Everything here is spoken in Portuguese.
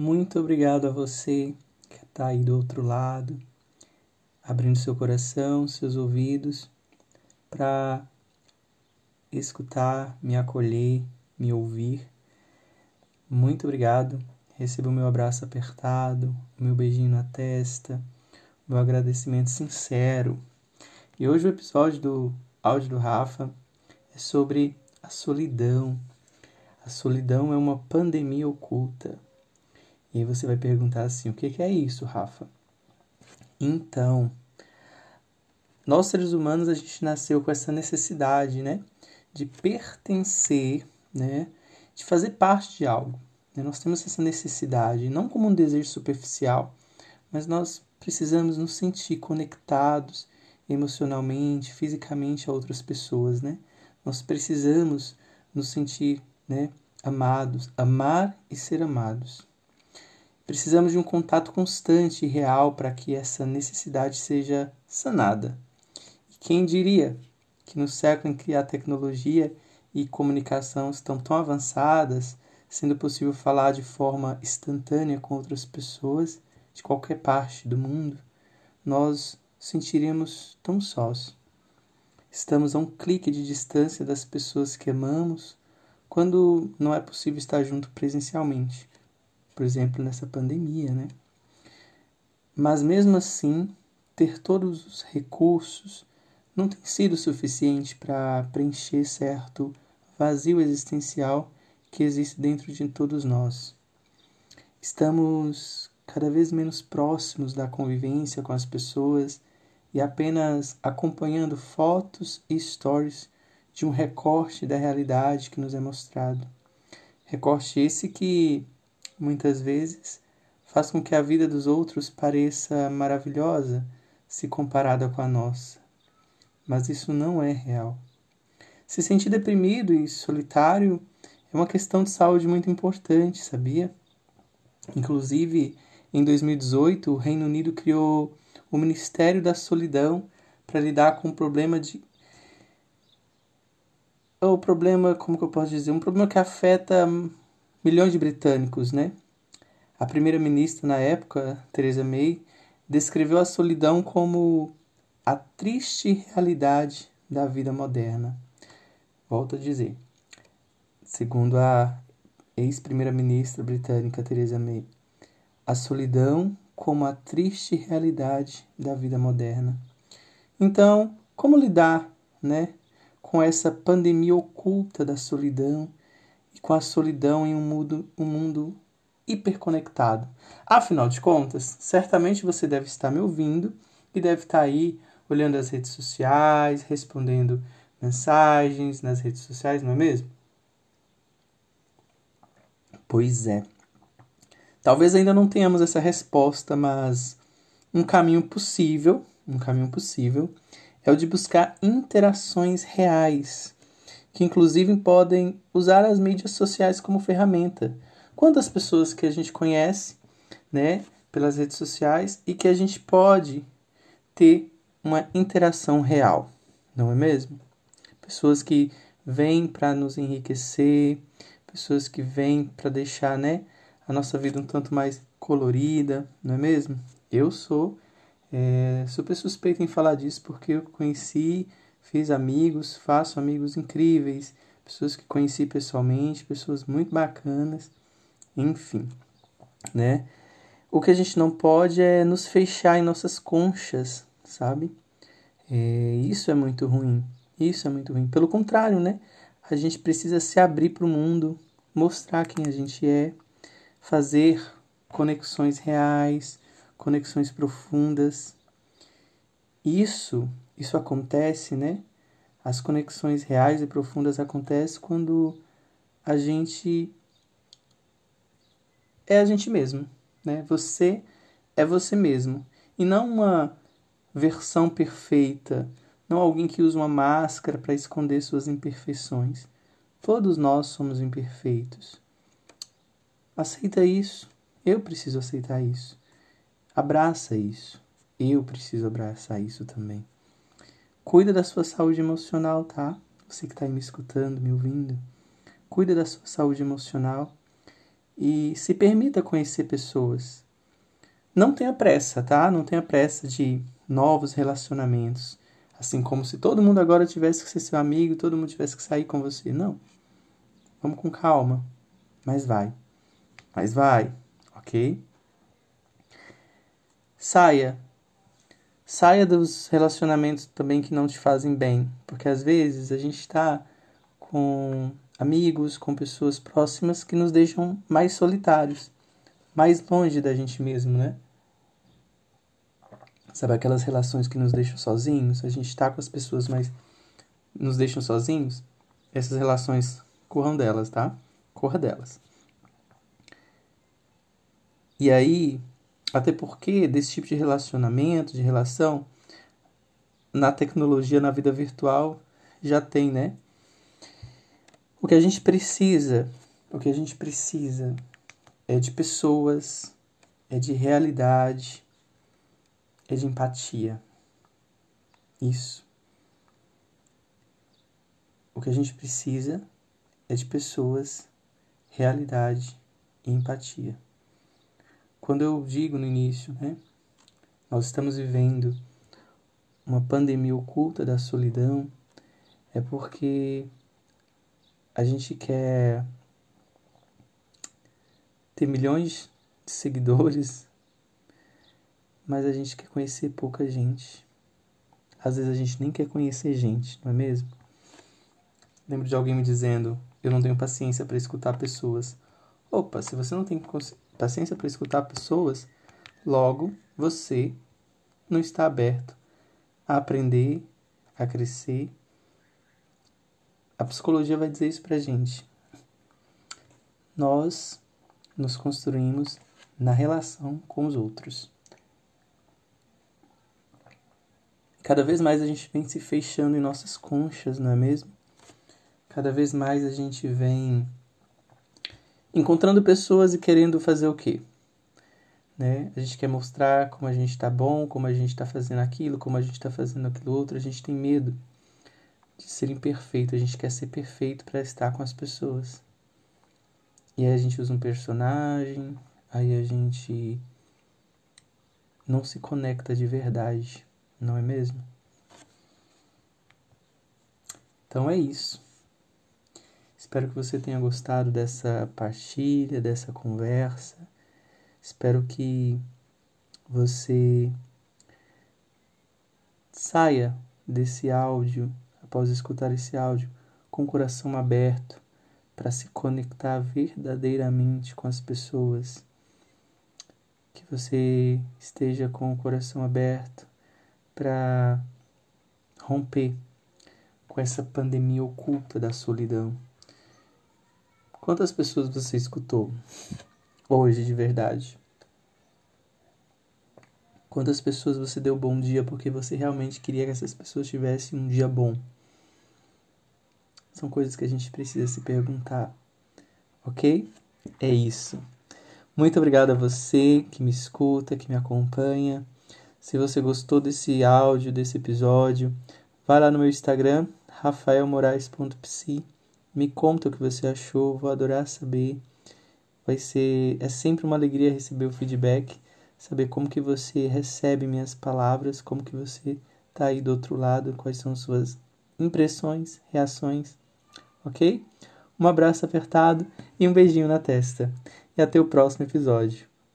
Muito obrigado a você que está aí do outro lado, abrindo seu coração, seus ouvidos para escutar, me acolher, me ouvir. Muito obrigado. Receba o meu abraço apertado, o meu beijinho na testa, o meu agradecimento sincero. E hoje o episódio do áudio do Rafa é sobre a solidão. A solidão é uma pandemia oculta. E você vai perguntar assim: o que é isso, Rafa? Então, nós seres humanos a gente nasceu com essa necessidade, né, de pertencer, né, de fazer parte de algo. Né? Nós temos essa necessidade, não como um desejo superficial, mas nós precisamos nos sentir conectados emocionalmente, fisicamente a outras pessoas, né? Nós precisamos nos sentir, né, amados, amar e ser amados. Precisamos de um contato constante e real para que essa necessidade seja sanada. E quem diria que no século em que a tecnologia e comunicação estão tão avançadas, sendo possível falar de forma instantânea com outras pessoas de qualquer parte do mundo, nós sentiremos tão sós. Estamos a um clique de distância das pessoas que amamos quando não é possível estar junto presencialmente por exemplo, nessa pandemia, né? Mas mesmo assim, ter todos os recursos não tem sido suficiente para preencher certo vazio existencial que existe dentro de todos nós. Estamos cada vez menos próximos da convivência com as pessoas e apenas acompanhando fotos e stories de um recorte da realidade que nos é mostrado. Recorte esse que muitas vezes, faz com que a vida dos outros pareça maravilhosa se comparada com a nossa. Mas isso não é real. Se sentir deprimido e solitário é uma questão de saúde muito importante, sabia? Inclusive, em 2018, o Reino Unido criou o Ministério da Solidão para lidar com o problema de o problema, como que eu posso dizer, um problema que afeta milhões de britânicos, né? A primeira-ministra na época, Theresa May, descreveu a solidão como a triste realidade da vida moderna. Volto a dizer, segundo a ex-primeira-ministra britânica Theresa May, a solidão como a triste realidade da vida moderna. Então, como lidar, né, com essa pandemia oculta da solidão com a solidão em um mundo, um mundo hiperconectado. Afinal de contas, certamente você deve estar me ouvindo e deve estar aí olhando as redes sociais, respondendo mensagens nas redes sociais, não é mesmo? Pois é. Talvez ainda não tenhamos essa resposta, mas um caminho possível, um caminho possível é o de buscar interações reais que inclusive podem usar as mídias sociais como ferramenta. Quantas pessoas que a gente conhece, né, pelas redes sociais e que a gente pode ter uma interação real, não é mesmo? Pessoas que vêm para nos enriquecer, pessoas que vêm para deixar, né, a nossa vida um tanto mais colorida, não é mesmo? Eu sou é, super suspeito em falar disso porque eu conheci fiz amigos, faço amigos incríveis, pessoas que conheci pessoalmente, pessoas muito bacanas, enfim, né? O que a gente não pode é nos fechar em nossas conchas, sabe? É, isso é muito ruim. Isso é muito ruim. Pelo contrário, né? A gente precisa se abrir para o mundo, mostrar quem a gente é, fazer conexões reais, conexões profundas. Isso isso acontece, né? As conexões reais e profundas acontecem quando a gente é a gente mesmo, né? Você é você mesmo e não uma versão perfeita, não alguém que usa uma máscara para esconder suas imperfeições. Todos nós somos imperfeitos. Aceita isso. Eu preciso aceitar isso. Abraça isso. Eu preciso abraçar isso também. Cuida da sua saúde emocional, tá? Você que está aí me escutando, me ouvindo. Cuida da sua saúde emocional e se permita conhecer pessoas. Não tenha pressa, tá? Não tenha pressa de novos relacionamentos. Assim como se todo mundo agora tivesse que ser seu amigo, todo mundo tivesse que sair com você. Não. Vamos com calma. Mas vai. Mas vai, ok? Saia. Saia dos relacionamentos também que não te fazem bem. Porque às vezes a gente está com amigos, com pessoas próximas que nos deixam mais solitários, mais longe da gente mesmo, né? Sabe aquelas relações que nos deixam sozinhos? A gente está com as pessoas, mas nos deixam sozinhos? Essas relações, corram delas, tá? Corra delas. E aí, até porque desse tipo de relacionamento, de relação, na tecnologia, na vida virtual, já tem, né? O que a gente precisa, o que a gente precisa é de pessoas, é de realidade, é de empatia. Isso. O que a gente precisa é de pessoas, realidade e empatia. Quando eu digo no início, né, nós estamos vivendo uma pandemia oculta da solidão, é porque a gente quer ter milhões de seguidores mas a gente quer conhecer pouca gente. Às vezes a gente nem quer conhecer gente, não é mesmo? Lembro de alguém me dizendo: Eu não tenho paciência para escutar pessoas. Opa, se você não tem paciência para escutar pessoas, logo você não está aberto a aprender, a crescer. A psicologia vai dizer isso pra gente. Nós nos construímos na relação com os outros. Cada vez mais a gente vem se fechando em nossas conchas, não é mesmo? Cada vez mais a gente vem encontrando pessoas e querendo fazer o quê? Né? A gente quer mostrar como a gente está bom, como a gente está fazendo aquilo, como a gente está fazendo aquilo outro. A gente tem medo de ser imperfeito. A gente quer ser perfeito para estar com as pessoas. E aí a gente usa um personagem, aí a gente não se conecta de verdade não é mesmo? Então é isso. Espero que você tenha gostado dessa partilha, dessa conversa. Espero que você saia desse áudio, após escutar esse áudio, com o coração aberto para se conectar verdadeiramente com as pessoas. Que você esteja com o coração aberto para romper com essa pandemia oculta da solidão. Quantas pessoas você escutou hoje de verdade? Quantas pessoas você deu bom dia porque você realmente queria que essas pessoas tivessem um dia bom? São coisas que a gente precisa se perguntar, ok? É isso. Muito obrigado a você que me escuta, que me acompanha. Se você gostou desse áudio, desse episódio, vai lá no meu Instagram, rafaelmoraes.psi. Me conta o que você achou, vou adorar saber. Vai ser é sempre uma alegria receber o feedback, saber como que você recebe minhas palavras, como que você tá aí do outro lado, quais são suas impressões, reações, OK? Um abraço apertado e um beijinho na testa. E até o próximo episódio.